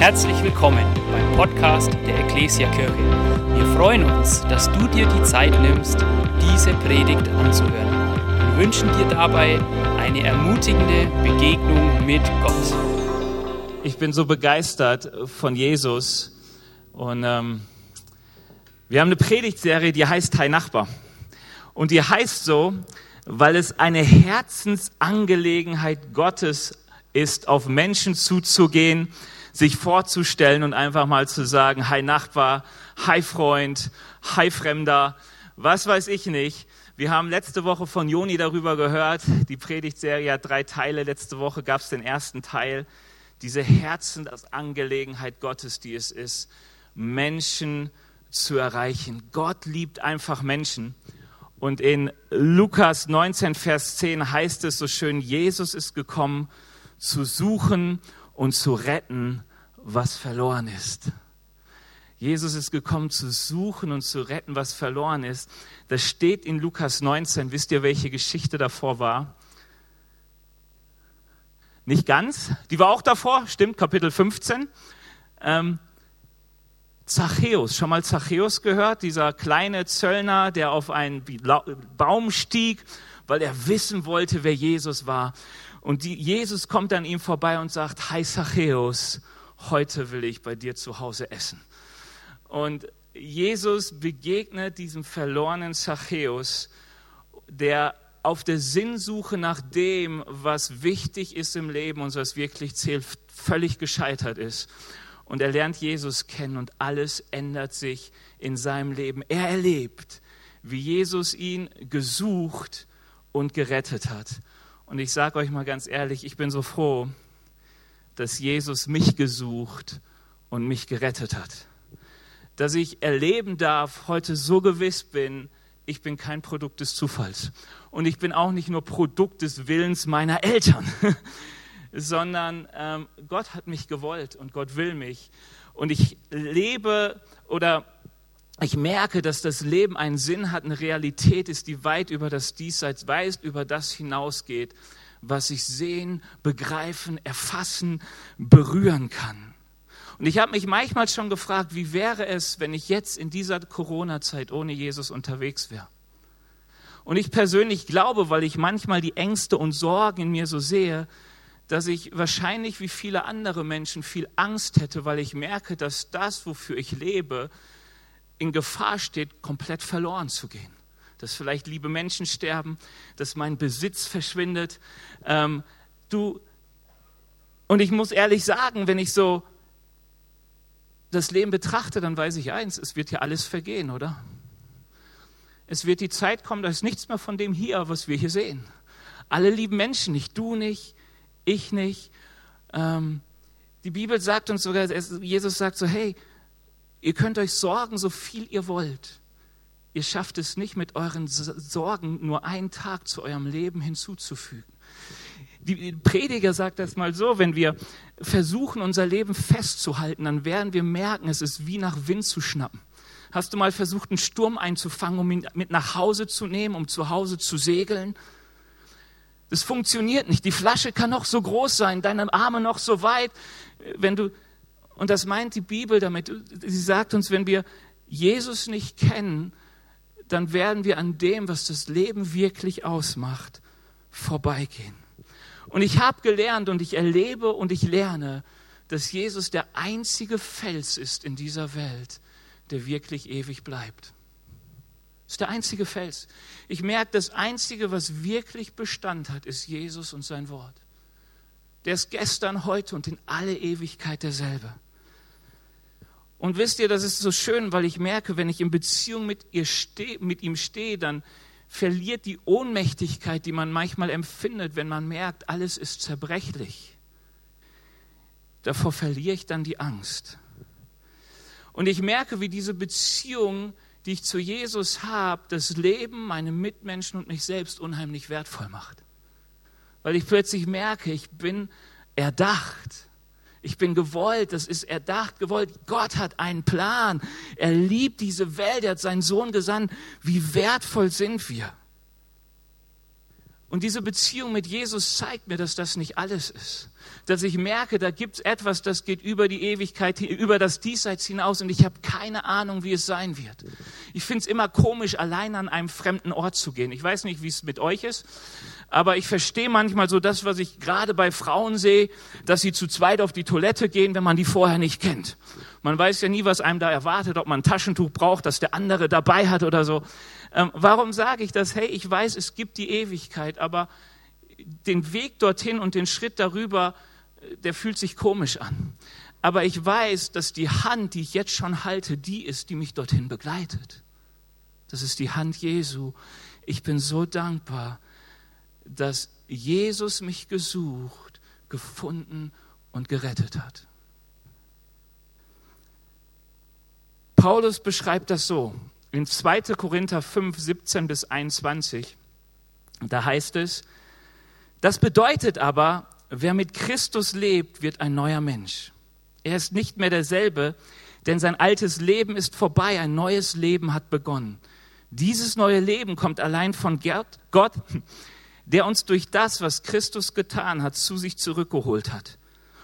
Herzlich willkommen beim Podcast der Ecclesia Kirche. Wir freuen uns, dass du dir die Zeit nimmst, diese Predigt anzuhören und wünschen dir dabei eine ermutigende Begegnung mit Gott. Ich bin so begeistert von Jesus und ähm, wir haben eine Predigtserie, die heißt Hi Nachbar. Und die heißt so, weil es eine Herzensangelegenheit Gottes ist, auf Menschen zuzugehen, sich vorzustellen und einfach mal zu sagen, hi Nachbar, hi Freund, hi Fremder, was weiß ich nicht. Wir haben letzte Woche von Joni darüber gehört. Die Predigtserie hat drei Teile. Letzte Woche gab es den ersten Teil. Diese Herzensangelegenheit Gottes, die es ist, Menschen zu erreichen. Gott liebt einfach Menschen. Und in Lukas 19, Vers 10 heißt es so schön, Jesus ist gekommen, zu suchen und zu retten, was verloren ist. Jesus ist gekommen zu suchen und zu retten, was verloren ist. Das steht in Lukas 19. Wisst ihr, welche Geschichte davor war? Nicht ganz. Die war auch davor, stimmt, Kapitel 15. Ähm, Zachäus, schon mal Zachäus gehört? Dieser kleine Zöllner, der auf einen Baum stieg, weil er wissen wollte, wer Jesus war. Und die, Jesus kommt an ihm vorbei und sagt, Hi Zachäus, heute will ich bei dir zu Hause essen. Und Jesus begegnet diesem verlorenen Zachäus, der auf der Sinnsuche nach dem, was wichtig ist im Leben und was wirklich zählt, völlig gescheitert ist. Und er lernt Jesus kennen und alles ändert sich in seinem Leben. Er erlebt, wie Jesus ihn gesucht und gerettet hat. Und ich sage euch mal ganz ehrlich, ich bin so froh, dass Jesus mich gesucht und mich gerettet hat. Dass ich erleben darf, heute so gewiss bin, ich bin kein Produkt des Zufalls. Und ich bin auch nicht nur Produkt des Willens meiner Eltern, sondern ähm, Gott hat mich gewollt und Gott will mich. Und ich lebe oder ich merke, dass das Leben einen Sinn hat, eine Realität ist, die weit über das Diesseits weist, über das hinausgeht, was ich sehen, begreifen, erfassen, berühren kann. Und ich habe mich manchmal schon gefragt, wie wäre es, wenn ich jetzt in dieser Corona-Zeit ohne Jesus unterwegs wäre? Und ich persönlich glaube, weil ich manchmal die Ängste und Sorgen in mir so sehe, dass ich wahrscheinlich wie viele andere Menschen viel Angst hätte, weil ich merke, dass das, wofür ich lebe, in Gefahr steht, komplett verloren zu gehen. Dass vielleicht liebe Menschen sterben, dass mein Besitz verschwindet. Ähm, du, und ich muss ehrlich sagen, wenn ich so das Leben betrachte, dann weiß ich eins, es wird ja alles vergehen, oder? Es wird die Zeit kommen, da ist nichts mehr von dem hier, was wir hier sehen. Alle lieben Menschen, nicht du nicht, ich nicht. Ähm, die Bibel sagt uns sogar, Jesus sagt so, hey, Ihr könnt euch sorgen, so viel ihr wollt. Ihr schafft es nicht, mit euren Sorgen nur einen Tag zu eurem Leben hinzuzufügen. Die Prediger sagt das mal so, wenn wir versuchen, unser Leben festzuhalten, dann werden wir merken, es ist wie nach Wind zu schnappen. Hast du mal versucht, einen Sturm einzufangen, um ihn mit nach Hause zu nehmen, um zu Hause zu segeln? Das funktioniert nicht. Die Flasche kann noch so groß sein, deine Arme noch so weit. Wenn du und das meint die Bibel damit. Sie sagt uns, wenn wir Jesus nicht kennen, dann werden wir an dem, was das Leben wirklich ausmacht, vorbeigehen. Und ich habe gelernt und ich erlebe und ich lerne, dass Jesus der einzige Fels ist in dieser Welt, der wirklich ewig bleibt. Das ist der einzige Fels. Ich merke, das Einzige, was wirklich Bestand hat, ist Jesus und sein Wort. Der ist gestern, heute und in alle Ewigkeit derselbe. Und wisst ihr, das ist so schön, weil ich merke, wenn ich in Beziehung mit, ihr steh, mit ihm stehe, dann verliert die Ohnmächtigkeit, die man manchmal empfindet, wenn man merkt, alles ist zerbrechlich. Davor verliere ich dann die Angst. Und ich merke, wie diese Beziehung, die ich zu Jesus habe, das Leben, meine Mitmenschen und mich selbst unheimlich wertvoll macht. Weil ich plötzlich merke, ich bin erdacht. Ich bin gewollt, das ist erdacht, gewollt. Gott hat einen Plan. Er liebt diese Welt, er hat seinen Sohn gesandt. Wie wertvoll sind wir? Und diese Beziehung mit Jesus zeigt mir, dass das nicht alles ist. Dass ich merke, da gibt es etwas, das geht über die Ewigkeit, über das Diesseits hinaus und ich habe keine Ahnung, wie es sein wird. Ich finde es immer komisch, allein an einem fremden Ort zu gehen. Ich weiß nicht, wie es mit euch ist, aber ich verstehe manchmal so das, was ich gerade bei Frauen sehe, dass sie zu zweit auf die Toilette gehen, wenn man die vorher nicht kennt. Man weiß ja nie, was einem da erwartet, ob man ein Taschentuch braucht, das der andere dabei hat oder so. Ähm, warum sage ich das? Hey, ich weiß, es gibt die Ewigkeit, aber den Weg dorthin und den Schritt darüber, äh, der fühlt sich komisch an. Aber ich weiß, dass die Hand, die ich jetzt schon halte, die ist, die mich dorthin begleitet. Das ist die Hand Jesu. Ich bin so dankbar, dass Jesus mich gesucht, gefunden und gerettet hat. Paulus beschreibt das so in 2. Korinther 5, 17 bis 21. Da heißt es, das bedeutet aber, wer mit Christus lebt, wird ein neuer Mensch. Er ist nicht mehr derselbe, denn sein altes Leben ist vorbei, ein neues Leben hat begonnen. Dieses neue Leben kommt allein von Gott, der uns durch das, was Christus getan hat, zu sich zurückgeholt hat.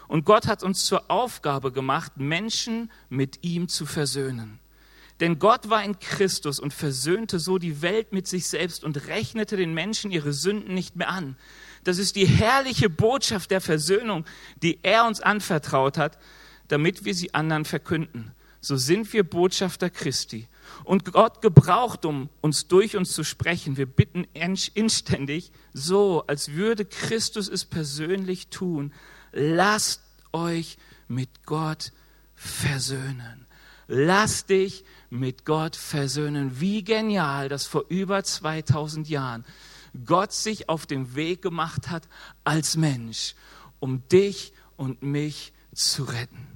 Und Gott hat uns zur Aufgabe gemacht, Menschen mit ihm zu versöhnen. Denn Gott war in Christus und versöhnte so die Welt mit sich selbst und rechnete den Menschen ihre Sünden nicht mehr an. Das ist die herrliche Botschaft der Versöhnung, die er uns anvertraut hat, damit wir sie anderen verkünden. So sind wir Botschafter Christi. Und Gott gebraucht, um uns durch uns zu sprechen. Wir bitten inständig, so als würde Christus es persönlich tun. Lasst euch mit Gott versöhnen. Lass dich mit Gott versöhnen. Wie genial, dass vor über 2000 Jahren Gott sich auf den Weg gemacht hat als Mensch, um dich und mich zu retten.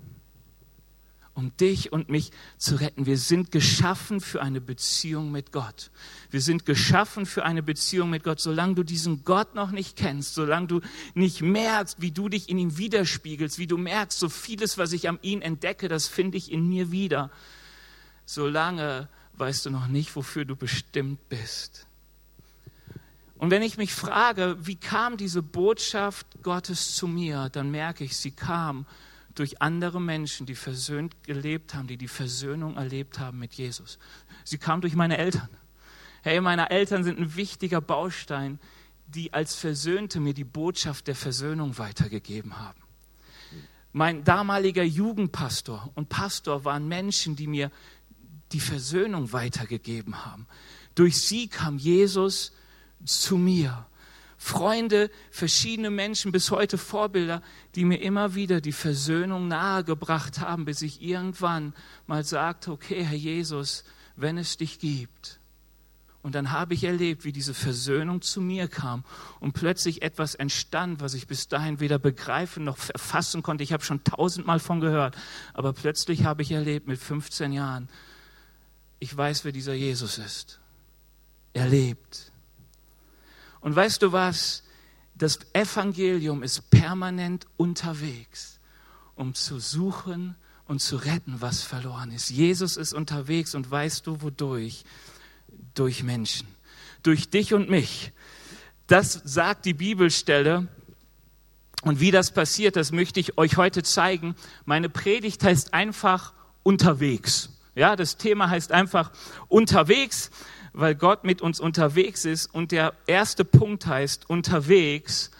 Um dich und mich zu retten. Wir sind geschaffen für eine Beziehung mit Gott. Wir sind geschaffen für eine Beziehung mit Gott. Solange du diesen Gott noch nicht kennst, solange du nicht merkst, wie du dich in ihm widerspiegelst, wie du merkst, so vieles, was ich an ihm entdecke, das finde ich in mir wieder, solange weißt du noch nicht, wofür du bestimmt bist. Und wenn ich mich frage, wie kam diese Botschaft Gottes zu mir, dann merke ich, sie kam durch andere Menschen, die versöhnt gelebt haben, die die Versöhnung erlebt haben mit Jesus. Sie kam durch meine Eltern. Hey, meine Eltern sind ein wichtiger Baustein, die als Versöhnte mir die Botschaft der Versöhnung weitergegeben haben. Mein damaliger Jugendpastor und Pastor waren Menschen, die mir die Versöhnung weitergegeben haben. Durch sie kam Jesus zu mir. Freunde, verschiedene Menschen, bis heute Vorbilder, die mir immer wieder die Versöhnung nahegebracht haben, bis ich irgendwann mal sagte, okay, Herr Jesus, wenn es dich gibt. Und dann habe ich erlebt, wie diese Versöhnung zu mir kam und plötzlich etwas entstand, was ich bis dahin weder begreifen noch erfassen konnte. Ich habe schon tausendmal von gehört, aber plötzlich habe ich erlebt mit 15 Jahren, ich weiß, wer dieser Jesus ist. Er lebt. Und weißt du was? Das Evangelium ist permanent unterwegs, um zu suchen und zu retten, was verloren ist. Jesus ist unterwegs und weißt du wodurch? Durch Menschen, durch dich und mich. Das sagt die Bibelstelle. Und wie das passiert, das möchte ich euch heute zeigen. Meine Predigt heißt einfach unterwegs. Ja, das Thema heißt einfach unterwegs weil Gott mit uns unterwegs ist. Und der erste Punkt heißt unterwegs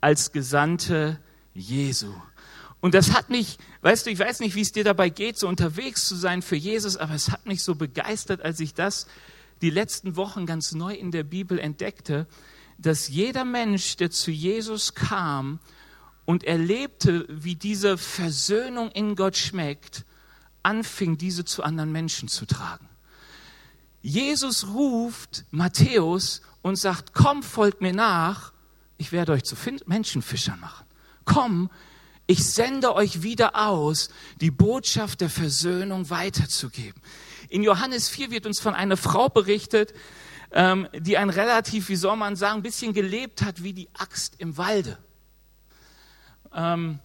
als Gesandte Jesu. Und das hat mich, weißt du, ich weiß nicht, wie es dir dabei geht, so unterwegs zu sein für Jesus, aber es hat mich so begeistert, als ich das die letzten Wochen ganz neu in der Bibel entdeckte, dass jeder Mensch, der zu Jesus kam und erlebte, wie diese Versöhnung in Gott schmeckt, anfing, diese zu anderen Menschen zu tragen. Jesus ruft Matthäus und sagt, komm, folgt mir nach, ich werde euch zu Menschenfischern machen. Komm, ich sende euch wieder aus, die Botschaft der Versöhnung weiterzugeben. In Johannes 4 wird uns von einer Frau berichtet, ähm, die ein relativ, wie soll man sagen, ein bisschen gelebt hat wie die Axt im Walde. Ähm,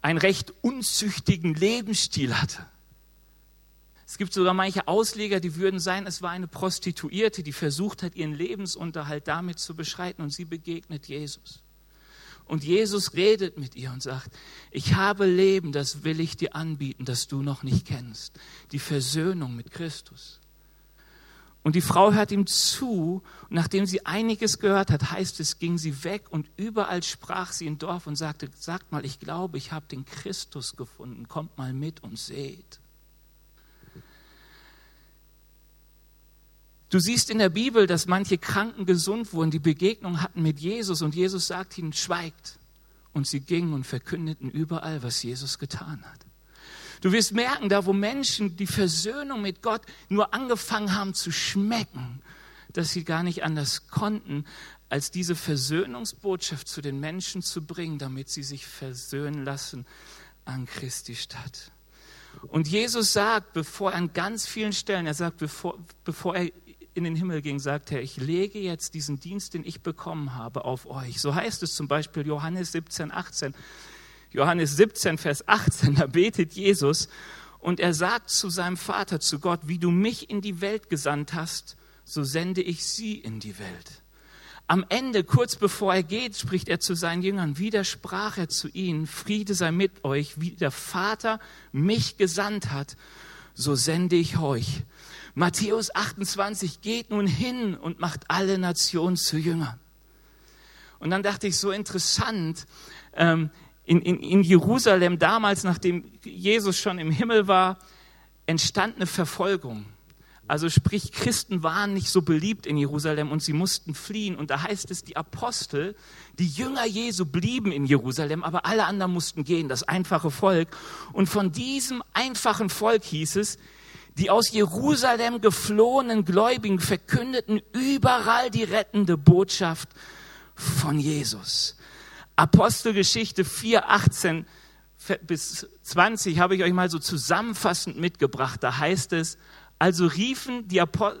einen recht unzüchtigen Lebensstil hatte. Es gibt sogar manche Ausleger, die würden sein, es war eine Prostituierte, die versucht hat, ihren Lebensunterhalt damit zu beschreiten und sie begegnet Jesus. Und Jesus redet mit ihr und sagt, ich habe Leben, das will ich dir anbieten, das du noch nicht kennst. Die Versöhnung mit Christus. Und die Frau hört ihm zu. Und nachdem sie einiges gehört hat, heißt es, ging sie weg und überall sprach sie im Dorf und sagte, sagt mal, ich glaube, ich habe den Christus gefunden. Kommt mal mit und seht. Du siehst in der Bibel, dass manche Kranken gesund wurden, die Begegnung hatten mit Jesus und Jesus sagt ihnen, schweigt. Und sie gingen und verkündeten überall, was Jesus getan hat. Du wirst merken, da wo Menschen die Versöhnung mit Gott nur angefangen haben zu schmecken, dass sie gar nicht anders konnten, als diese Versöhnungsbotschaft zu den Menschen zu bringen, damit sie sich versöhnen lassen an Christi Stadt. Und Jesus sagt, bevor er an ganz vielen Stellen, er sagt, bevor, bevor er in den Himmel ging, sagt er, ich lege jetzt diesen Dienst, den ich bekommen habe, auf euch. So heißt es zum Beispiel Johannes 17, 18. Johannes 17, Vers 18, da betet Jesus und er sagt zu seinem Vater, zu Gott, wie du mich in die Welt gesandt hast, so sende ich sie in die Welt. Am Ende, kurz bevor er geht, spricht er zu seinen Jüngern, wieder sprach er zu ihnen, Friede sei mit euch, wie der Vater mich gesandt hat, so sende ich euch. Matthäus 28, geht nun hin und macht alle Nationen zu Jüngern. Und dann dachte ich, so interessant, ähm, in, in, in Jerusalem damals, nachdem Jesus schon im Himmel war, entstand eine Verfolgung. Also sprich, Christen waren nicht so beliebt in Jerusalem und sie mussten fliehen. Und da heißt es, die Apostel, die Jünger Jesu blieben in Jerusalem, aber alle anderen mussten gehen, das einfache Volk. Und von diesem einfachen Volk hieß es, die aus Jerusalem geflohenen Gläubigen verkündeten überall die rettende Botschaft von Jesus. Apostelgeschichte 4, 18 bis 20 habe ich euch mal so zusammenfassend mitgebracht. Da heißt es, also riefen die Apostel,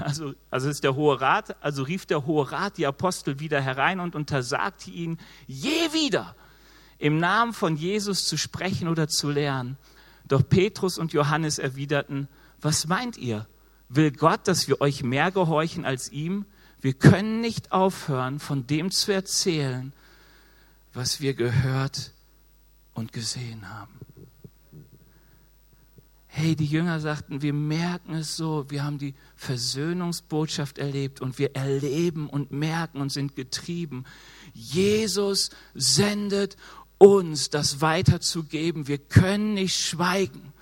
also, also ist der Hohe Rat, also rief der Hohe Rat die Apostel wieder herein und untersagte ihnen, je wieder im Namen von Jesus zu sprechen oder zu lernen. Doch Petrus und Johannes erwiderten, was meint ihr? Will Gott, dass wir euch mehr gehorchen als ihm? Wir können nicht aufhören, von dem zu erzählen, was wir gehört und gesehen haben. Hey, die Jünger sagten, wir merken es so, wir haben die Versöhnungsbotschaft erlebt und wir erleben und merken und sind getrieben. Jesus sendet uns das weiterzugeben. Wir können nicht schweigen.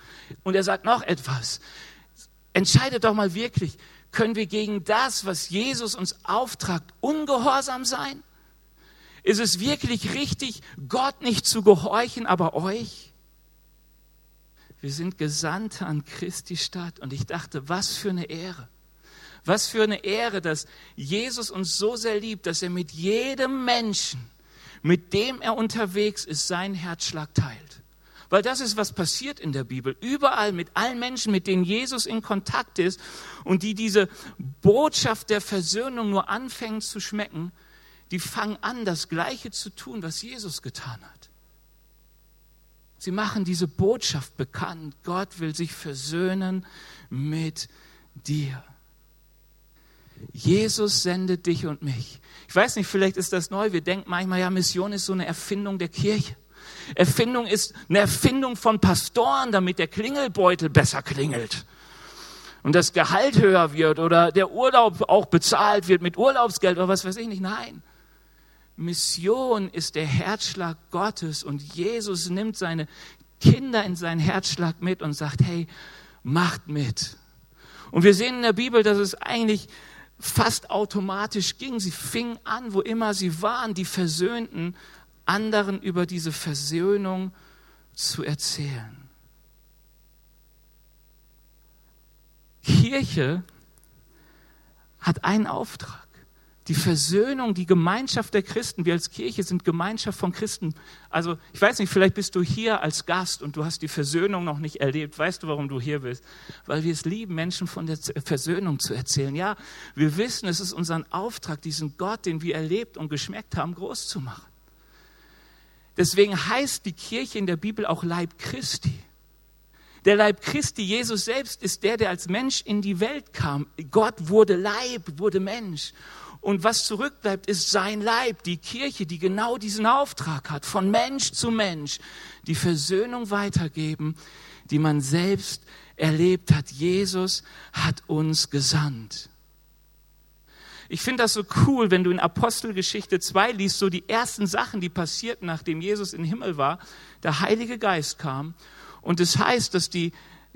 Und er sagt noch etwas. Entscheidet doch mal wirklich, können wir gegen das, was Jesus uns auftragt, ungehorsam sein? Ist es wirklich richtig, Gott nicht zu gehorchen, aber euch? Wir sind Gesandte an Christi Stadt und ich dachte, was für eine Ehre. Was für eine Ehre, dass Jesus uns so sehr liebt, dass er mit jedem Menschen, mit dem er unterwegs ist, seinen Herzschlag teilt. Weil das ist, was passiert in der Bibel. Überall mit allen Menschen, mit denen Jesus in Kontakt ist und die diese Botschaft der Versöhnung nur anfangen zu schmecken, die fangen an, das Gleiche zu tun, was Jesus getan hat. Sie machen diese Botschaft bekannt. Gott will sich versöhnen mit dir. Jesus sendet dich und mich. Ich weiß nicht, vielleicht ist das neu. Wir denken manchmal, ja, Mission ist so eine Erfindung der Kirche. Erfindung ist eine Erfindung von Pastoren, damit der Klingelbeutel besser klingelt und das Gehalt höher wird oder der Urlaub auch bezahlt wird mit Urlaubsgeld oder was weiß ich nicht. Nein. Mission ist der Herzschlag Gottes und Jesus nimmt seine Kinder in seinen Herzschlag mit und sagt, hey, macht mit. Und wir sehen in der Bibel, dass es eigentlich fast automatisch ging. Sie fingen an, wo immer sie waren, die Versöhnten, anderen über diese Versöhnung zu erzählen. Kirche hat einen Auftrag die Versöhnung, die Gemeinschaft der Christen. Wir als Kirche sind Gemeinschaft von Christen. Also ich weiß nicht, vielleicht bist du hier als Gast und du hast die Versöhnung noch nicht erlebt. Weißt du, warum du hier bist? Weil wir es lieben, Menschen von der Versöhnung zu erzählen. Ja, wir wissen, es ist unser Auftrag, diesen Gott, den wir erlebt und geschmeckt haben, groß zu machen. Deswegen heißt die Kirche in der Bibel auch Leib Christi. Der Leib Christi, Jesus selbst, ist der, der als Mensch in die Welt kam. Gott wurde Leib, wurde Mensch. Und was zurückbleibt, ist sein Leib, die Kirche, die genau diesen Auftrag hat, von Mensch zu Mensch, die Versöhnung weitergeben, die man selbst erlebt hat. Jesus hat uns gesandt. Ich finde das so cool, wenn du in Apostelgeschichte 2 liest, so die ersten Sachen, die passierten, nachdem Jesus im Himmel war. Der Heilige Geist kam und es das heißt, dass die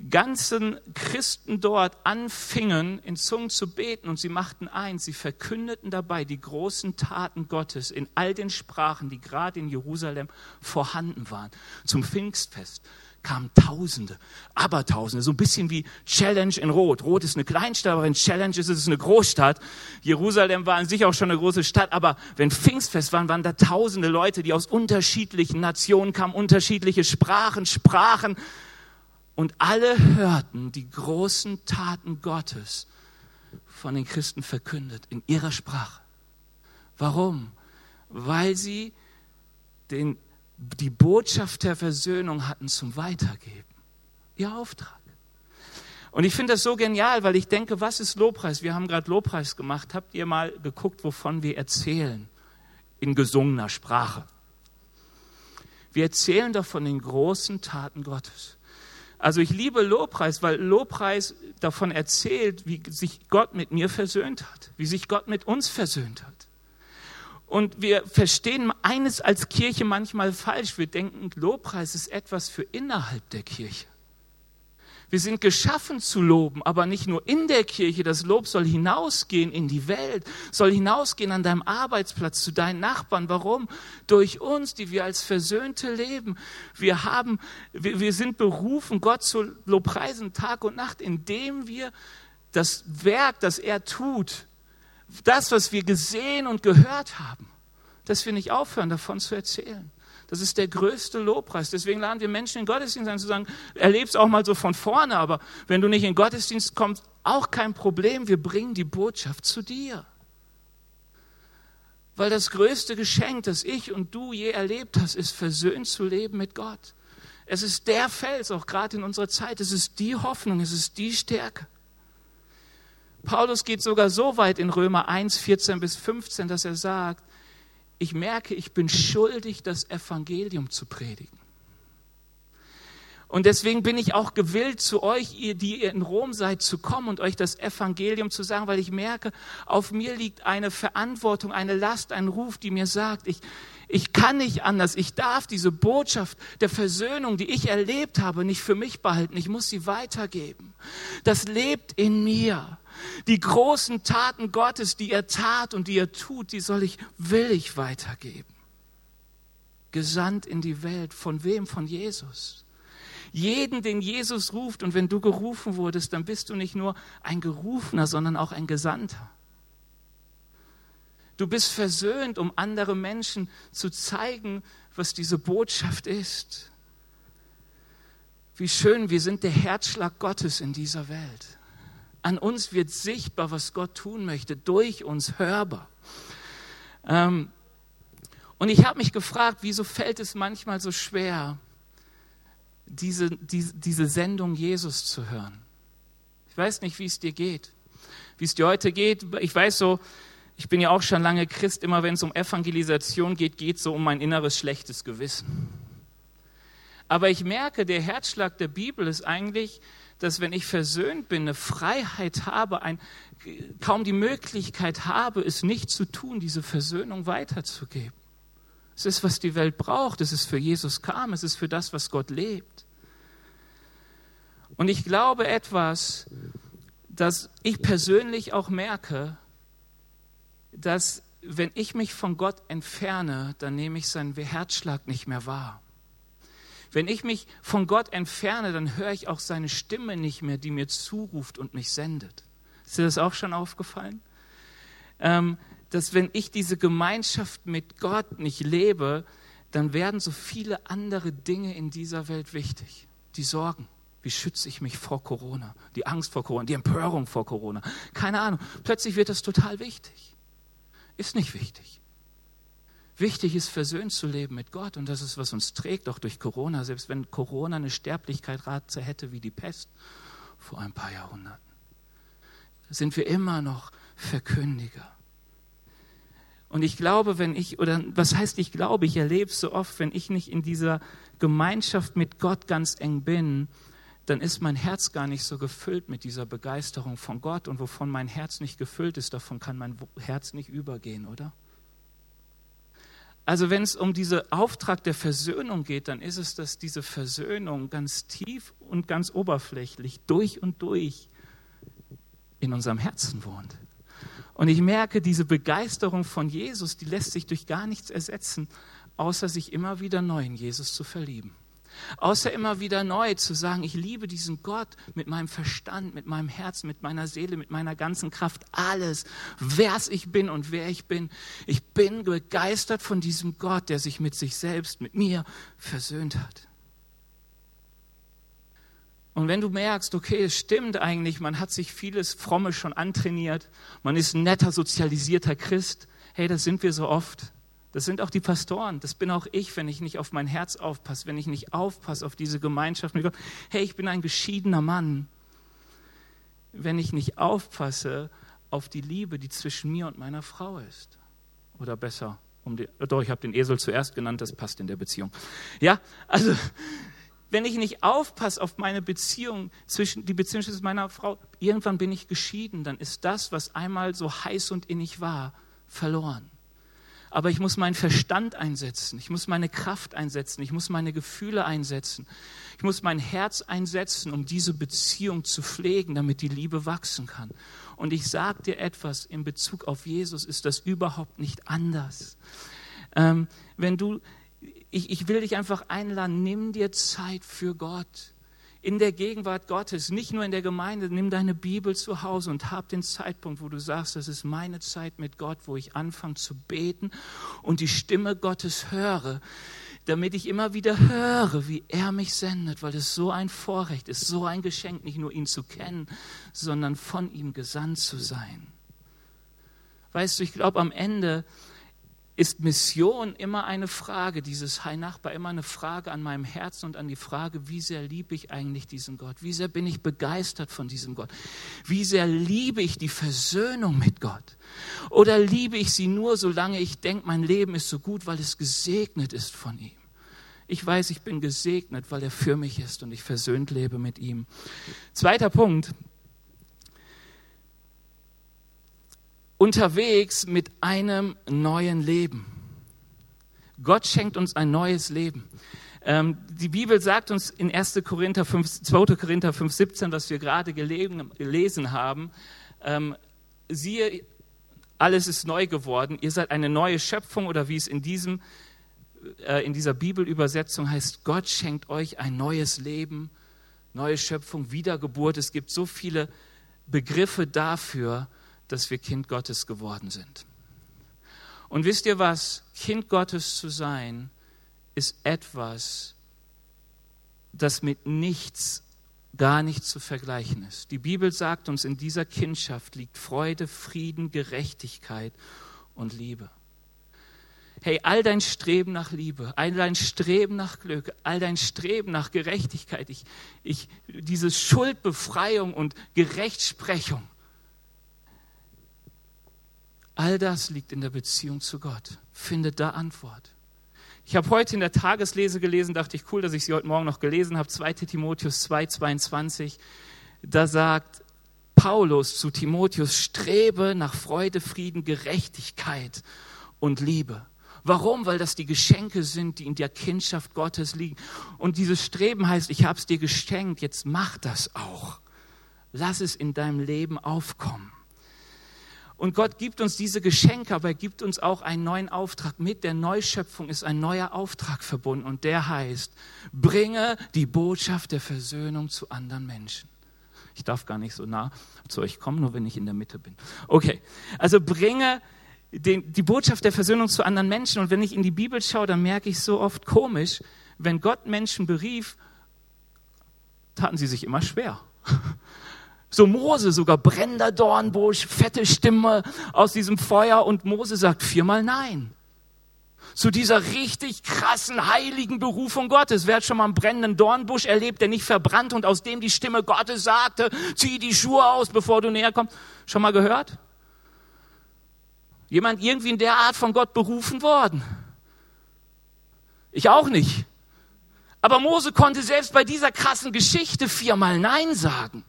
ganzen Christen dort anfingen, in Zungen zu beten und sie machten eins, sie verkündeten dabei die großen Taten Gottes in all den Sprachen, die gerade in Jerusalem vorhanden waren, zum Pfingstfest kamen Tausende, Abertausende, so ein bisschen wie Challenge in Rot. Rot ist eine Kleinstadt, aber in Challenge ist es eine Großstadt. Jerusalem war an sich auch schon eine große Stadt, aber wenn Pfingstfest waren, waren da Tausende Leute, die aus unterschiedlichen Nationen kamen, unterschiedliche Sprachen sprachen und alle hörten die großen Taten Gottes von den Christen verkündet in ihrer Sprache. Warum? Weil sie den die Botschaft der Versöhnung hatten zum Weitergeben. Ihr Auftrag. Und ich finde das so genial, weil ich denke, was ist Lobpreis? Wir haben gerade Lobpreis gemacht. Habt ihr mal geguckt, wovon wir erzählen? In gesungener Sprache. Wir erzählen doch von den großen Taten Gottes. Also ich liebe Lobpreis, weil Lobpreis davon erzählt, wie sich Gott mit mir versöhnt hat, wie sich Gott mit uns versöhnt hat. Und wir verstehen eines als Kirche manchmal falsch. Wir denken, Lobpreis ist etwas für innerhalb der Kirche. Wir sind geschaffen zu loben, aber nicht nur in der Kirche. Das Lob soll hinausgehen in die Welt, soll hinausgehen an deinem Arbeitsplatz zu deinen Nachbarn. Warum? Durch uns, die wir als Versöhnte leben. Wir haben, wir, wir sind berufen, Gott zu lobpreisen Tag und Nacht, indem wir das Werk, das er tut, das, was wir gesehen und gehört haben, dass wir nicht aufhören, davon zu erzählen. Das ist der größte Lobpreis. Deswegen laden wir Menschen in Gottesdienst ein, zu sagen, erleb's auch mal so von vorne, aber wenn du nicht in Gottesdienst kommst, auch kein Problem. Wir bringen die Botschaft zu dir. Weil das größte Geschenk, das ich und du je erlebt hast, ist versöhnt zu leben mit Gott. Es ist der Fels, auch gerade in unserer Zeit. Es ist die Hoffnung, es ist die Stärke. Paulus geht sogar so weit in Römer 1, 14 bis 15, dass er sagt, ich merke, ich bin schuldig, das Evangelium zu predigen. Und deswegen bin ich auch gewillt, zu euch, ihr, die ihr in Rom seid, zu kommen und euch das Evangelium zu sagen, weil ich merke, auf mir liegt eine Verantwortung, eine Last, ein Ruf, die mir sagt, ich, ich kann nicht anders. Ich darf diese Botschaft der Versöhnung, die ich erlebt habe, nicht für mich behalten. Ich muss sie weitergeben. Das lebt in mir. Die großen Taten Gottes, die er tat und die er tut, die soll ich, will ich weitergeben. Gesandt in die Welt. Von wem? Von Jesus. Jeden, den Jesus ruft. Und wenn du gerufen wurdest, dann bist du nicht nur ein Gerufener, sondern auch ein Gesandter. Du bist versöhnt, um andere Menschen zu zeigen, was diese Botschaft ist. Wie schön, wir sind der Herzschlag Gottes in dieser Welt. An uns wird sichtbar, was Gott tun möchte, durch uns hörbar. Ähm, und ich habe mich gefragt, wieso fällt es manchmal so schwer, diese, diese, diese Sendung Jesus zu hören? Ich weiß nicht, wie es dir geht, wie es dir heute geht. Ich weiß so, ich bin ja auch schon lange Christ, immer wenn es um Evangelisation geht, geht es so um mein inneres schlechtes Gewissen. Aber ich merke, der Herzschlag der Bibel ist eigentlich, dass wenn ich versöhnt bin, eine Freiheit habe, ein, kaum die Möglichkeit habe, es nicht zu tun, diese Versöhnung weiterzugeben. Es ist, was die Welt braucht. Es ist für Jesus kam. Es ist für das, was Gott lebt. Und ich glaube etwas, dass ich persönlich auch merke, dass wenn ich mich von Gott entferne, dann nehme ich seinen Herzschlag nicht mehr wahr. Wenn ich mich von Gott entferne, dann höre ich auch seine Stimme nicht mehr, die mir zuruft und mich sendet. Ist dir das auch schon aufgefallen? Ähm, dass wenn ich diese Gemeinschaft mit Gott nicht lebe, dann werden so viele andere Dinge in dieser Welt wichtig. Die Sorgen. Wie schütze ich mich vor Corona? Die Angst vor Corona, die Empörung vor Corona. Keine Ahnung. Plötzlich wird das total wichtig. Ist nicht wichtig. Wichtig ist, versöhnt zu leben mit Gott und das ist, was uns trägt, auch durch Corona, selbst wenn Corona eine Sterblichkeit Rate hätte wie die Pest vor ein paar Jahrhunderten. Sind wir immer noch Verkündiger. Und ich glaube, wenn ich, oder was heißt ich glaube, ich erlebe es so oft, wenn ich nicht in dieser Gemeinschaft mit Gott ganz eng bin, dann ist mein Herz gar nicht so gefüllt mit dieser Begeisterung von Gott. Und wovon mein Herz nicht gefüllt ist, davon kann mein Herz nicht übergehen, oder? Also wenn es um diesen Auftrag der Versöhnung geht, dann ist es, dass diese Versöhnung ganz tief und ganz oberflächlich durch und durch in unserem Herzen wohnt. Und ich merke, diese Begeisterung von Jesus, die lässt sich durch gar nichts ersetzen, außer sich immer wieder neu in Jesus zu verlieben. Außer immer wieder neu zu sagen, ich liebe diesen Gott mit meinem Verstand, mit meinem Herz, mit meiner Seele, mit meiner ganzen Kraft, alles, wer ich bin und wer ich bin. Ich bin begeistert von diesem Gott, der sich mit sich selbst, mit mir versöhnt hat. Und wenn du merkst, okay, es stimmt eigentlich, man hat sich vieles Fromme schon antrainiert, man ist ein netter, sozialisierter Christ, hey, das sind wir so oft. Das sind auch die Pastoren, das bin auch ich, wenn ich nicht auf mein Herz aufpasse, wenn ich nicht aufpasse auf diese Gemeinschaft mit Gott. Hey, ich bin ein geschiedener Mann. Wenn ich nicht aufpasse auf die Liebe, die zwischen mir und meiner Frau ist. Oder besser, um die, doch, ich habe den Esel zuerst genannt, das passt in der Beziehung. Ja, also, wenn ich nicht aufpasse auf meine Beziehung zwischen, die Beziehung zwischen meiner Frau, irgendwann bin ich geschieden, dann ist das, was einmal so heiß und innig war, verloren aber ich muss meinen Verstand einsetzen, ich muss meine Kraft einsetzen, ich muss meine Gefühle einsetzen, ich muss mein Herz einsetzen, um diese Beziehung zu pflegen, damit die Liebe wachsen kann. Und ich sage dir etwas, in Bezug auf Jesus ist das überhaupt nicht anders. Ähm, wenn du, ich, ich will dich einfach einladen, nimm dir Zeit für Gott in der Gegenwart Gottes, nicht nur in der Gemeinde. Nimm deine Bibel zu Hause und hab den Zeitpunkt, wo du sagst, das ist meine Zeit mit Gott, wo ich anfange zu beten und die Stimme Gottes höre, damit ich immer wieder höre, wie er mich sendet, weil es so ein Vorrecht ist, so ein Geschenk, nicht nur ihn zu kennen, sondern von ihm gesandt zu sein. Weißt du, ich glaube, am Ende ist Mission immer eine Frage, dieses Hi Nachbar, immer eine Frage an meinem Herzen und an die Frage, wie sehr liebe ich eigentlich diesen Gott? Wie sehr bin ich begeistert von diesem Gott? Wie sehr liebe ich die Versöhnung mit Gott? Oder liebe ich sie nur, solange ich denke, mein Leben ist so gut, weil es gesegnet ist von ihm? Ich weiß, ich bin gesegnet, weil er für mich ist und ich versöhnt lebe mit ihm. Zweiter Punkt, unterwegs mit einem neuen Leben. Gott schenkt uns ein neues Leben. Ähm, die Bibel sagt uns in 1. Korinther 5, 2. Korinther 5, 17, was wir gerade gelesen haben, ähm, siehe, alles ist neu geworden, ihr seid eine neue Schöpfung oder wie es in, diesem, äh, in dieser Bibelübersetzung heißt, Gott schenkt euch ein neues Leben, neue Schöpfung, Wiedergeburt. Es gibt so viele Begriffe dafür, dass wir Kind Gottes geworden sind. Und wisst ihr was? Kind Gottes zu sein ist etwas, das mit nichts, gar nicht zu vergleichen ist. Die Bibel sagt uns, in dieser Kindschaft liegt Freude, Frieden, Gerechtigkeit und Liebe. Hey, all dein Streben nach Liebe, all dein Streben nach Glück, all dein Streben nach Gerechtigkeit, ich, ich, diese Schuldbefreiung und Gerechtsprechung, All das liegt in der Beziehung zu Gott. Findet da Antwort. Ich habe heute in der Tageslese gelesen, dachte ich, cool, dass ich sie heute Morgen noch gelesen habe, 2 Timotheus 2, 22. Da sagt Paulus zu Timotheus, strebe nach Freude, Frieden, Gerechtigkeit und Liebe. Warum? Weil das die Geschenke sind, die in der Kindschaft Gottes liegen. Und dieses Streben heißt, ich habe es dir geschenkt, jetzt mach das auch. Lass es in deinem Leben aufkommen. Und Gott gibt uns diese Geschenke, aber er gibt uns auch einen neuen Auftrag. Mit der Neuschöpfung ist ein neuer Auftrag verbunden und der heißt, bringe die Botschaft der Versöhnung zu anderen Menschen. Ich darf gar nicht so nah zu euch kommen, nur wenn ich in der Mitte bin. Okay, also bringe den, die Botschaft der Versöhnung zu anderen Menschen. Und wenn ich in die Bibel schaue, dann merke ich so oft komisch, wenn Gott Menschen berief, taten sie sich immer schwer. So Mose, sogar brennender Dornbusch, fette Stimme aus diesem Feuer und Mose sagt viermal Nein. Zu dieser richtig krassen, heiligen Berufung Gottes. Wer hat schon mal einen brennenden Dornbusch erlebt, der nicht verbrannt und aus dem die Stimme Gottes sagte, zieh die Schuhe aus, bevor du näher kommst? Schon mal gehört? Jemand irgendwie in der Art von Gott berufen worden? Ich auch nicht. Aber Mose konnte selbst bei dieser krassen Geschichte viermal Nein sagen.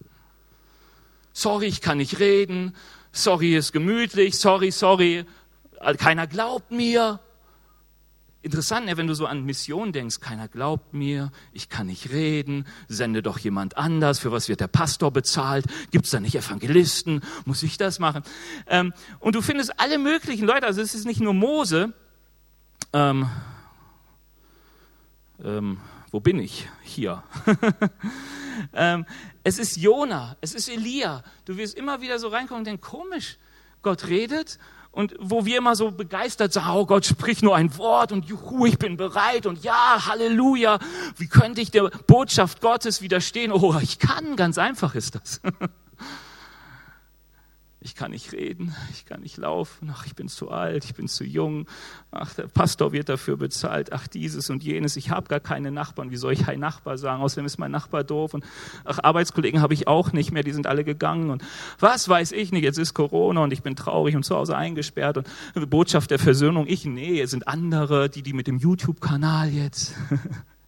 Sorry, ich kann nicht reden. Sorry, ist gemütlich. Sorry, sorry. Keiner glaubt mir. Interessant, ne, wenn du so an Mission denkst, keiner glaubt mir, ich kann nicht reden, sende doch jemand anders, für was wird der Pastor bezahlt, gibt es da nicht Evangelisten, muss ich das machen? Ähm, und du findest alle möglichen Leute, also es ist nicht nur Mose, ähm, ähm, wo bin ich? Hier. ähm, es ist Jona, es ist Elia. Du wirst immer wieder so reinkommen und denken, komisch, Gott redet und wo wir immer so begeistert sagen, oh Gott, sprich nur ein Wort und juhu, ich bin bereit und ja, Halleluja, wie könnte ich der Botschaft Gottes widerstehen? Oh, ich kann, ganz einfach ist das. Ich kann nicht reden, ich kann nicht laufen, ach, ich bin zu alt, ich bin zu jung, ach, der Pastor wird dafür bezahlt, ach, dieses und jenes, ich habe gar keine Nachbarn, wie soll ich ein Nachbar sagen, außerdem ist mein Nachbar doof und ach, Arbeitskollegen habe ich auch nicht mehr, die sind alle gegangen und was weiß ich nicht, jetzt ist Corona und ich bin traurig und zu Hause eingesperrt und Botschaft der Versöhnung, ich, nee, es sind andere, die, die mit dem YouTube-Kanal jetzt.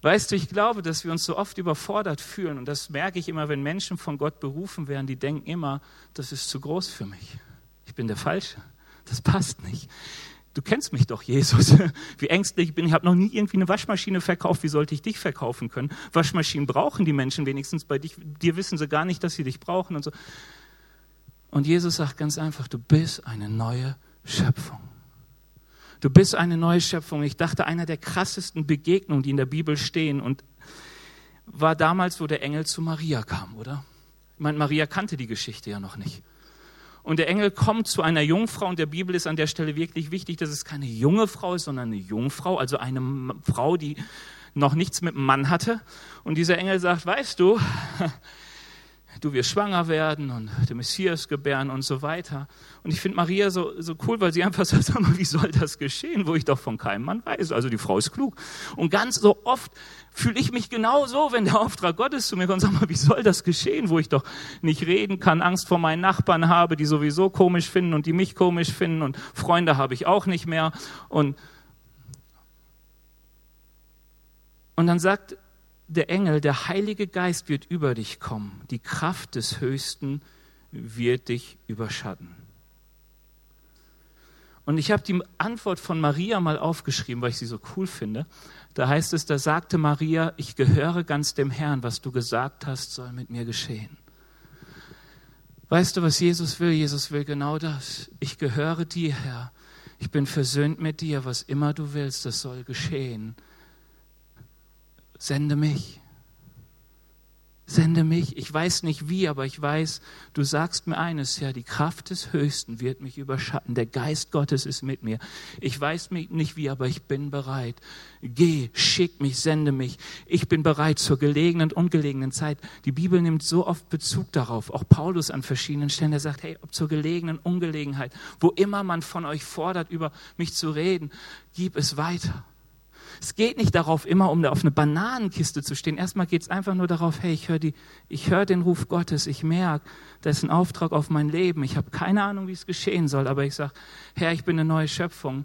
Weißt du, ich glaube, dass wir uns so oft überfordert fühlen und das merke ich immer, wenn Menschen von Gott berufen werden, die denken immer, das ist zu groß für mich. Ich bin der Falsche. Das passt nicht. Du kennst mich doch, Jesus. Wie ängstlich ich bin. Ich habe noch nie irgendwie eine Waschmaschine verkauft. Wie sollte ich dich verkaufen können? Waschmaschinen brauchen die Menschen wenigstens bei dich. Dir wissen sie gar nicht, dass sie dich brauchen und so. Und Jesus sagt ganz einfach, du bist eine neue Schöpfung. Du bist eine neue Schöpfung. Ich dachte, einer der krassesten Begegnungen, die in der Bibel stehen, und war damals, wo der Engel zu Maria kam, oder? Ich meine, Maria kannte die Geschichte ja noch nicht. Und der Engel kommt zu einer Jungfrau und der Bibel ist an der Stelle wirklich wichtig, dass es keine junge Frau ist, sondern eine Jungfrau, also eine Frau, die noch nichts mit einem Mann hatte. Und dieser Engel sagt, weißt du, du wirst schwanger werden und der Messias gebären und so weiter. Und ich finde Maria so, so cool, weil sie einfach sagt, sag mal, wie soll das geschehen, wo ich doch von keinem Mann weiß. Also die Frau ist klug. Und ganz so oft fühle ich mich genau so, wenn der Auftrag Gottes zu mir kommt, sag mal, wie soll das geschehen, wo ich doch nicht reden kann, Angst vor meinen Nachbarn habe, die sowieso komisch finden und die mich komisch finden und Freunde habe ich auch nicht mehr. Und, und dann sagt der Engel, der Heilige Geist wird über dich kommen. Die Kraft des Höchsten wird dich überschatten. Und ich habe die Antwort von Maria mal aufgeschrieben, weil ich sie so cool finde. Da heißt es, da sagte Maria, ich gehöre ganz dem Herrn, was du gesagt hast, soll mit mir geschehen. Weißt du, was Jesus will? Jesus will genau das. Ich gehöre dir, Herr. Ich bin versöhnt mit dir. Was immer du willst, das soll geschehen sende mich. Sende mich. Ich weiß nicht wie, aber ich weiß, du sagst mir eines, Herr, die Kraft des Höchsten wird mich überschatten. Der Geist Gottes ist mit mir. Ich weiß nicht wie, aber ich bin bereit. Geh, schick mich, sende mich. Ich bin bereit zur gelegenen und ungelegenen Zeit. Die Bibel nimmt so oft Bezug darauf. Auch Paulus an verschiedenen Stellen, der sagt, hey, ob zur gelegenen Ungelegenheit, wo immer man von euch fordert, über mich zu reden, gib es weiter. Es geht nicht darauf, immer um auf eine Bananenkiste zu stehen. Erstmal geht es einfach nur darauf, hey, ich höre hör den Ruf Gottes, ich merke, da ist ein Auftrag auf mein Leben. Ich habe keine Ahnung, wie es geschehen soll, aber ich sage, Herr, ich bin eine neue Schöpfung.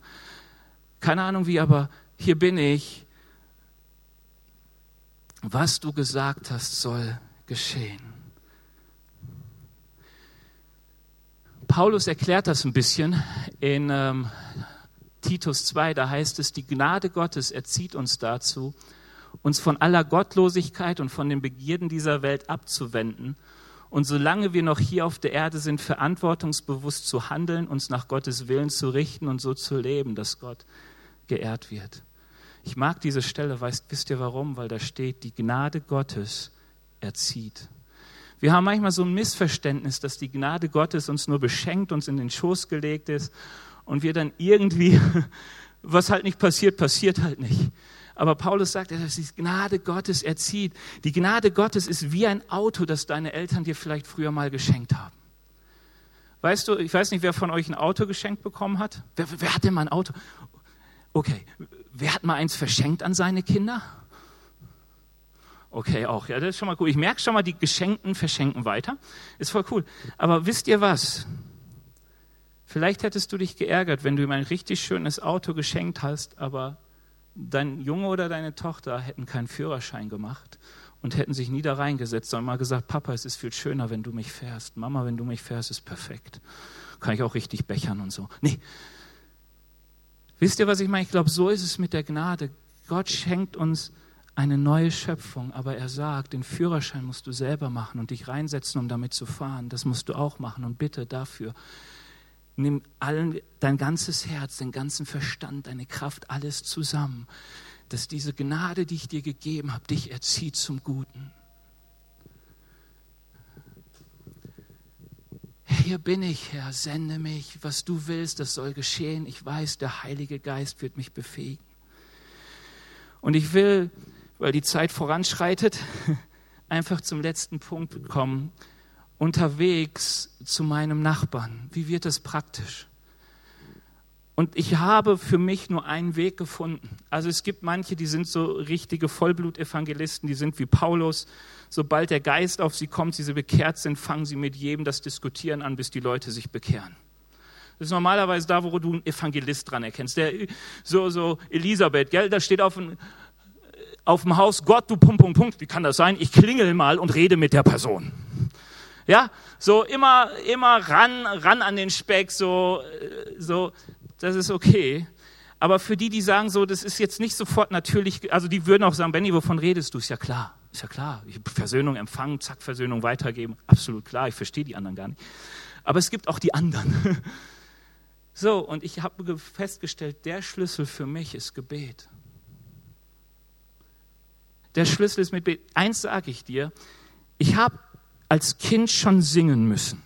Keine Ahnung wie, aber hier bin ich. Was du gesagt hast, soll geschehen. Paulus erklärt das ein bisschen in ähm, Titus 2, da heißt es, die Gnade Gottes erzieht uns dazu, uns von aller Gottlosigkeit und von den Begierden dieser Welt abzuwenden und solange wir noch hier auf der Erde sind, verantwortungsbewusst zu handeln, uns nach Gottes Willen zu richten und so zu leben, dass Gott geehrt wird. Ich mag diese Stelle, weißt, wisst ihr warum? Weil da steht, die Gnade Gottes erzieht. Wir haben manchmal so ein Missverständnis, dass die Gnade Gottes uns nur beschenkt, uns in den Schoß gelegt ist und wir dann irgendwie, was halt nicht passiert, passiert halt nicht. Aber Paulus sagt, dass die Gnade Gottes erzieht. Die Gnade Gottes ist wie ein Auto, das deine Eltern dir vielleicht früher mal geschenkt haben. Weißt du, ich weiß nicht, wer von euch ein Auto geschenkt bekommen hat. Wer, wer hat denn mal ein Auto? Okay, wer hat mal eins verschenkt an seine Kinder? Okay, auch. Ja, das ist schon mal cool. Ich merke schon mal, die Geschenkten verschenken weiter. Ist voll cool. Aber wisst ihr was? Vielleicht hättest du dich geärgert, wenn du ihm ein richtig schönes Auto geschenkt hast, aber dein Junge oder deine Tochter hätten keinen Führerschein gemacht und hätten sich nie da reingesetzt, sondern mal gesagt, Papa, es ist viel schöner, wenn du mich fährst. Mama, wenn du mich fährst, ist perfekt. Kann ich auch richtig bechern und so. Nee. Wisst ihr, was ich meine? Ich glaube, so ist es mit der Gnade. Gott schenkt uns eine neue Schöpfung, aber er sagt, den Führerschein musst du selber machen und dich reinsetzen, um damit zu fahren. Das musst du auch machen und bitte dafür Nimm allen, dein ganzes Herz, den ganzen Verstand, deine Kraft, alles zusammen, dass diese Gnade, die ich dir gegeben habe, dich erzieht zum Guten. Hier bin ich, Herr, sende mich, was du willst, das soll geschehen. Ich weiß, der Heilige Geist wird mich befähigen. Und ich will, weil die Zeit voranschreitet, einfach zum letzten Punkt kommen unterwegs zu meinem Nachbarn? Wie wird das praktisch? Und ich habe für mich nur einen Weg gefunden. Also es gibt manche, die sind so richtige Vollblutevangelisten, die sind wie Paulus. Sobald der Geist auf sie kommt, sie bekehrt sind, fangen sie mit jedem das Diskutieren an, bis die Leute sich bekehren. Das ist normalerweise da, wo du einen Evangelist dran erkennst. Der, so, so Elisabeth, gell, da steht auf dem, auf dem Haus, Gott, du Punkt, Punkt, Punkt. Wie kann das sein? Ich klingel mal und rede mit der Person. Ja, so immer, immer ran, ran an den Speck, so, so, das ist okay. Aber für die, die sagen so, das ist jetzt nicht sofort natürlich, also die würden auch sagen, Benny, wovon redest du? Ist ja klar, ist ja klar. Versöhnung empfangen, zack, Versöhnung weitergeben. Absolut klar, ich verstehe die anderen gar nicht. Aber es gibt auch die anderen. So, und ich habe festgestellt, der Schlüssel für mich ist Gebet. Der Schlüssel ist mit Gebet. Eins sage ich dir, ich habe als Kind schon singen müssen.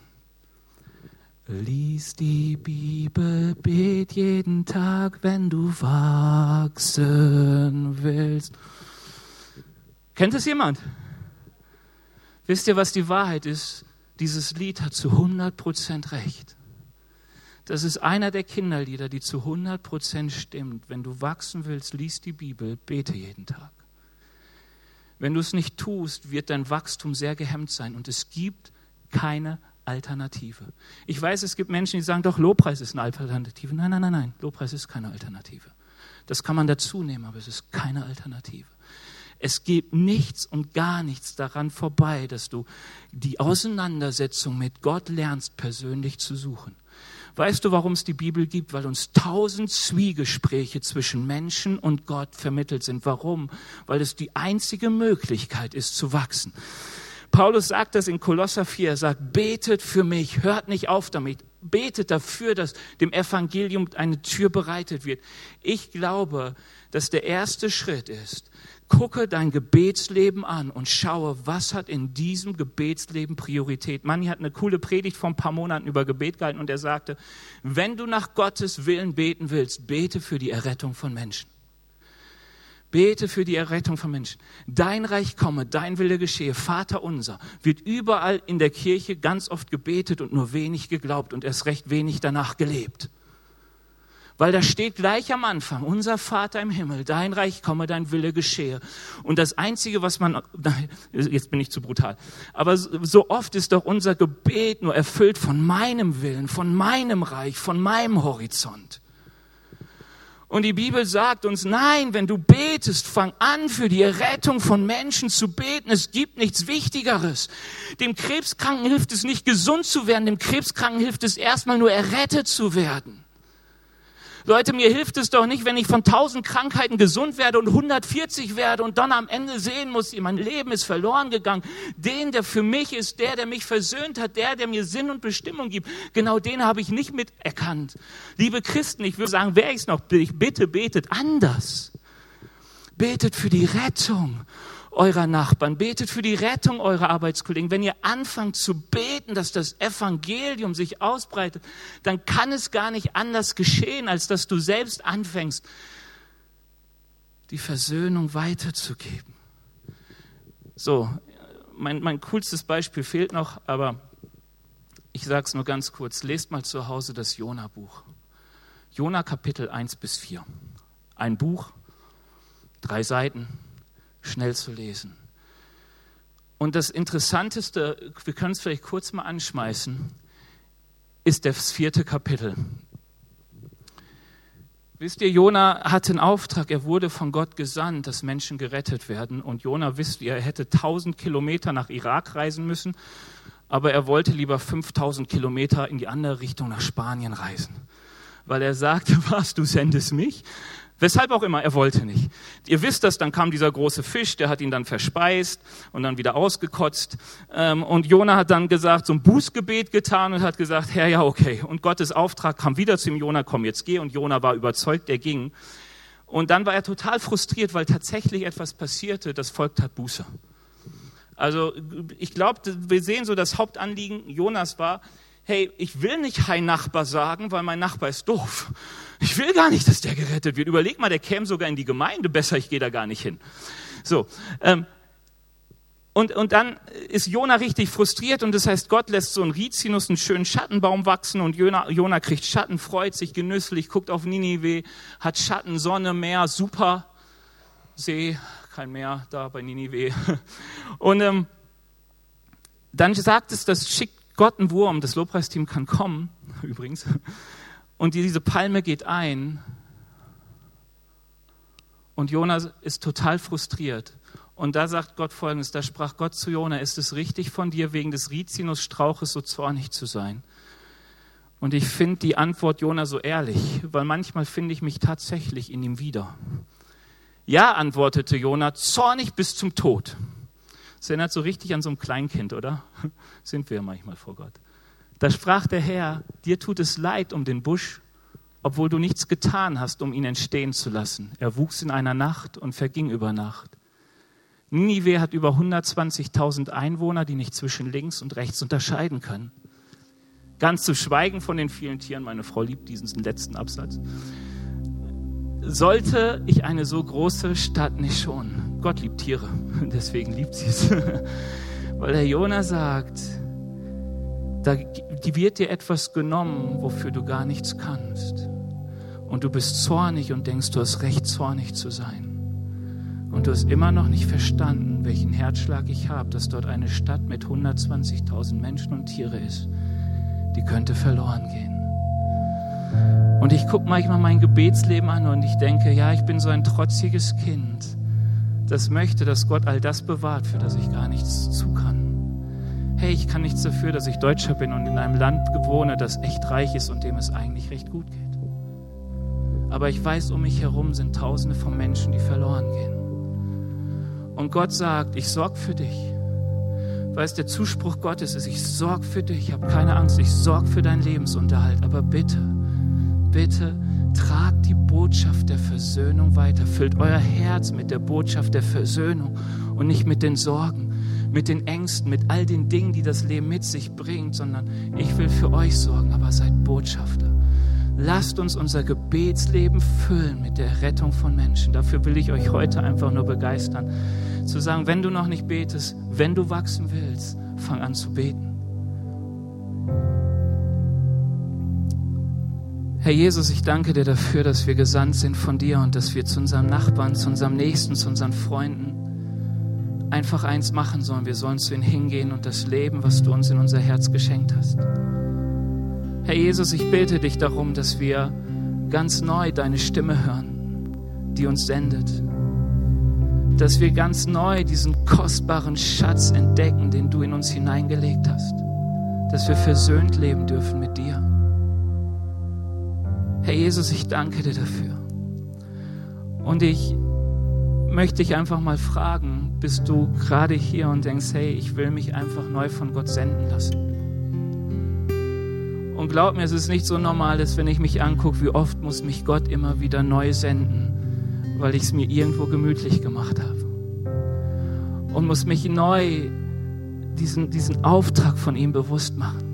Lies die Bibel, bet jeden Tag, wenn du wachsen willst. Kennt es jemand? Wisst ihr, was die Wahrheit ist? Dieses Lied hat zu 100% recht. Das ist einer der Kinderlieder, die zu 100% stimmt. Wenn du wachsen willst, lies die Bibel, bete jeden Tag. Wenn du es nicht tust, wird dein Wachstum sehr gehemmt sein und es gibt keine Alternative. Ich weiß, es gibt Menschen, die sagen, doch, Lobpreis ist eine Alternative. Nein, nein, nein, nein, Lobpreis ist keine Alternative. Das kann man dazu nehmen, aber es ist keine Alternative. Es geht nichts und gar nichts daran vorbei, dass du die Auseinandersetzung mit Gott lernst, persönlich zu suchen. Weißt du, warum es die Bibel gibt? Weil uns tausend Zwiegespräche zwischen Menschen und Gott vermittelt sind. Warum? Weil es die einzige Möglichkeit ist zu wachsen. Paulus sagt das in Kolosser 4. Er sagt, betet für mich, hört nicht auf damit. Betet dafür, dass dem Evangelium eine Tür bereitet wird. Ich glaube, dass der erste Schritt ist, Gucke dein Gebetsleben an und schaue, was hat in diesem Gebetsleben Priorität. Manni hat eine coole Predigt vor ein paar Monaten über Gebet gehalten und er sagte, wenn du nach Gottes Willen beten willst, bete für die Errettung von Menschen. Bete für die Errettung von Menschen. Dein Reich komme, dein Wille geschehe. Vater unser wird überall in der Kirche ganz oft gebetet und nur wenig geglaubt und erst recht wenig danach gelebt. Weil da steht gleich am Anfang, unser Vater im Himmel, dein Reich komme, dein Wille geschehe. Und das Einzige, was man, jetzt bin ich zu brutal, aber so oft ist doch unser Gebet nur erfüllt von meinem Willen, von meinem Reich, von meinem Horizont. Und die Bibel sagt uns, nein, wenn du betest, fang an, für die Errettung von Menschen zu beten. Es gibt nichts Wichtigeres. Dem Krebskranken hilft es nicht, gesund zu werden. Dem Krebskranken hilft es erstmal nur, errettet zu werden. Leute, mir hilft es doch nicht, wenn ich von tausend Krankheiten gesund werde und 140 werde und dann am Ende sehen muss, mein Leben ist verloren gegangen. Den, der für mich ist, der, der mich versöhnt hat, der, der mir Sinn und Bestimmung gibt, genau den habe ich nicht miterkannt. Liebe Christen, ich würde sagen, wer ich es noch, bitte betet anders. Betet für die Rettung eurer Nachbarn, betet für die Rettung eurer Arbeitskollegen. Wenn ihr anfangt zu beten, dass das Evangelium sich ausbreitet, dann kann es gar nicht anders geschehen, als dass du selbst anfängst, die Versöhnung weiterzugeben. So, mein, mein coolstes Beispiel fehlt noch, aber ich sage es nur ganz kurz. Lest mal zu Hause das Jona-Buch. Jona Kapitel 1 bis 4. Ein Buch, drei Seiten, schnell zu lesen. Und das Interessanteste, wir können es vielleicht kurz mal anschmeißen, ist das vierte Kapitel. Wisst ihr, Jona hatte einen Auftrag, er wurde von Gott gesandt, dass Menschen gerettet werden. Und Jona, wisst ihr, er hätte tausend Kilometer nach Irak reisen müssen, aber er wollte lieber 5000 Kilometer in die andere Richtung nach Spanien reisen. Weil er sagte, was, du sendest mich? Weshalb auch immer, er wollte nicht. Ihr wisst das, dann kam dieser große Fisch, der hat ihn dann verspeist und dann wieder ausgekotzt. Ähm, und Jona hat dann gesagt, so ein Bußgebet getan und hat gesagt, Herr, ja, okay. Und Gottes Auftrag kam wieder zu ihm, Jona, komm, jetzt geh. Und Jona war überzeugt, er ging. Und dann war er total frustriert, weil tatsächlich etwas passierte, das Volk tat Buße. Also ich glaube, wir sehen so, das Hauptanliegen Jonas war, hey, ich will nicht Hi Nachbar sagen, weil mein Nachbar ist doof. Ich will gar nicht, dass der gerettet wird. Überleg mal, der käme sogar in die Gemeinde. Besser, ich gehe da gar nicht hin. So. Ähm, und, und dann ist Jona richtig frustriert und das heißt, Gott lässt so einen Rizinus, einen schönen Schattenbaum wachsen und Jona, Jona kriegt Schatten, freut sich genüsslich, guckt auf Ninive, hat Schatten, Sonne, Meer, super. See, kein Meer da bei Ninive. Und ähm, dann sagt es, das schickt Gott einen Wurm, das Lobpreisteam kann kommen, übrigens, und diese Palme geht ein und Jonas ist total frustriert. Und da sagt Gott folgendes, da sprach Gott zu Jona, ist es richtig von dir, wegen des Rizinusstrauches so zornig zu sein? Und ich finde die Antwort Jona so ehrlich, weil manchmal finde ich mich tatsächlich in ihm wieder. Ja, antwortete Jona, zornig bis zum Tod. Das erinnert so richtig an so ein Kleinkind, oder? Sind wir manchmal vor Gott. Da sprach der Herr, dir tut es leid um den Busch, obwohl du nichts getan hast, um ihn entstehen zu lassen. Er wuchs in einer Nacht und verging über Nacht. Ninive hat über 120.000 Einwohner, die nicht zwischen links und rechts unterscheiden können. Ganz zu schweigen von den vielen Tieren, meine Frau liebt diesen letzten Absatz. Sollte ich eine so große Stadt nicht schonen? Gott liebt Tiere, deswegen liebt sie es. Weil der Jona sagt, da wird dir etwas genommen, wofür du gar nichts kannst. Und du bist zornig und denkst, du hast recht, zornig zu sein. Und du hast immer noch nicht verstanden, welchen Herzschlag ich habe, dass dort eine Stadt mit 120.000 Menschen und Tiere ist. Die könnte verloren gehen. Und ich gucke manchmal mein Gebetsleben an und ich denke, ja, ich bin so ein trotziges Kind, das möchte, dass Gott all das bewahrt, für das ich gar nichts zu kann. Hey, ich kann nichts dafür, dass ich Deutscher bin und in einem Land wohne, das echt reich ist und dem es eigentlich recht gut geht. Aber ich weiß, um mich herum sind Tausende von Menschen, die verloren gehen. Und Gott sagt, ich sorge für dich. Weißt, der Zuspruch Gottes ist, ich sorge für dich, ich habe keine Angst, ich sorge für deinen Lebensunterhalt. Aber bitte, bitte, tragt die Botschaft der Versöhnung weiter. Füllt euer Herz mit der Botschaft der Versöhnung und nicht mit den Sorgen mit den Ängsten, mit all den Dingen, die das Leben mit sich bringt, sondern ich will für euch sorgen, aber seid Botschafter. Lasst uns unser Gebetsleben füllen mit der Rettung von Menschen. Dafür will ich euch heute einfach nur begeistern. Zu sagen, wenn du noch nicht betest, wenn du wachsen willst, fang an zu beten. Herr Jesus, ich danke dir dafür, dass wir gesandt sind von dir und dass wir zu unserem Nachbarn, zu unserem Nächsten, zu unseren Freunden einfach eins machen sollen. Wir sollen zu ihm hingehen und das Leben, was du uns in unser Herz geschenkt hast. Herr Jesus, ich bete dich darum, dass wir ganz neu deine Stimme hören, die uns sendet. Dass wir ganz neu diesen kostbaren Schatz entdecken, den du in uns hineingelegt hast. Dass wir versöhnt leben dürfen mit dir. Herr Jesus, ich danke dir dafür. Und ich möchte ich einfach mal fragen, bist du gerade hier und denkst, hey, ich will mich einfach neu von Gott senden lassen. Und glaub mir, es ist nicht so normal, dass wenn ich mich angucke, wie oft muss mich Gott immer wieder neu senden, weil ich es mir irgendwo gemütlich gemacht habe. Und muss mich neu diesen, diesen Auftrag von ihm bewusst machen.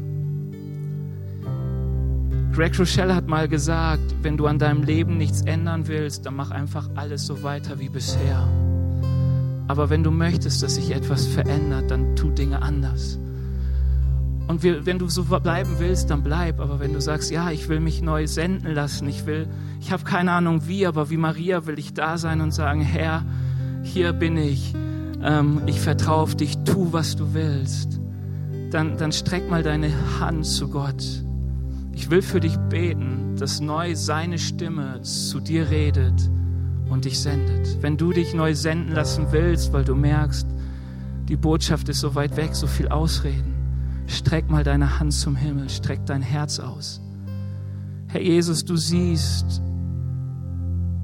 Greg Rochelle hat mal gesagt, wenn du an deinem Leben nichts ändern willst, dann mach einfach alles so weiter wie bisher. Aber wenn du möchtest, dass sich etwas verändert, dann tu Dinge anders. Und wenn du so bleiben willst, dann bleib. Aber wenn du sagst, ja, ich will mich neu senden lassen, ich will, ich habe keine Ahnung wie, aber wie Maria will ich da sein und sagen, Herr, hier bin ich. Ähm, ich vertraue auf dich, tu, was du willst. Dann, dann streck mal deine Hand zu Gott Ich will für dich beten, dass neu seine Stimme zu dir redet und dich sendet. Wenn du dich neu senden lassen willst, weil du merkst, die Botschaft ist so weit weg, so viel Ausreden, streck mal deine Hand zum Himmel, streck dein Herz aus. Herr Jesus, du siehst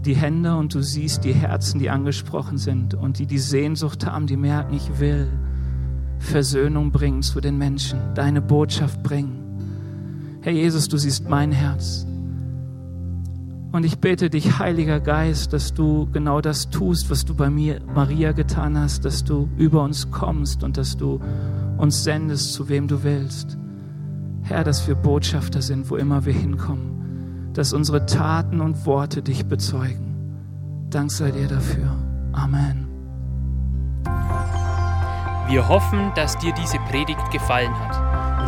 die Hände und du siehst die Herzen, die angesprochen sind und die die Sehnsucht haben, die merken, ich will Versöhnung bringen zu den Menschen, deine Botschaft bringen. Herr Jesus, du siehst mein Herz. Und ich bete dich, Heiliger Geist, dass du genau das tust, was du bei mir, Maria, getan hast, dass du über uns kommst und dass du uns sendest, zu wem du willst. Herr, dass wir Botschafter sind, wo immer wir hinkommen, dass unsere Taten und Worte dich bezeugen. Dank sei dir dafür. Amen. Wir hoffen, dass dir diese Predigt gefallen hat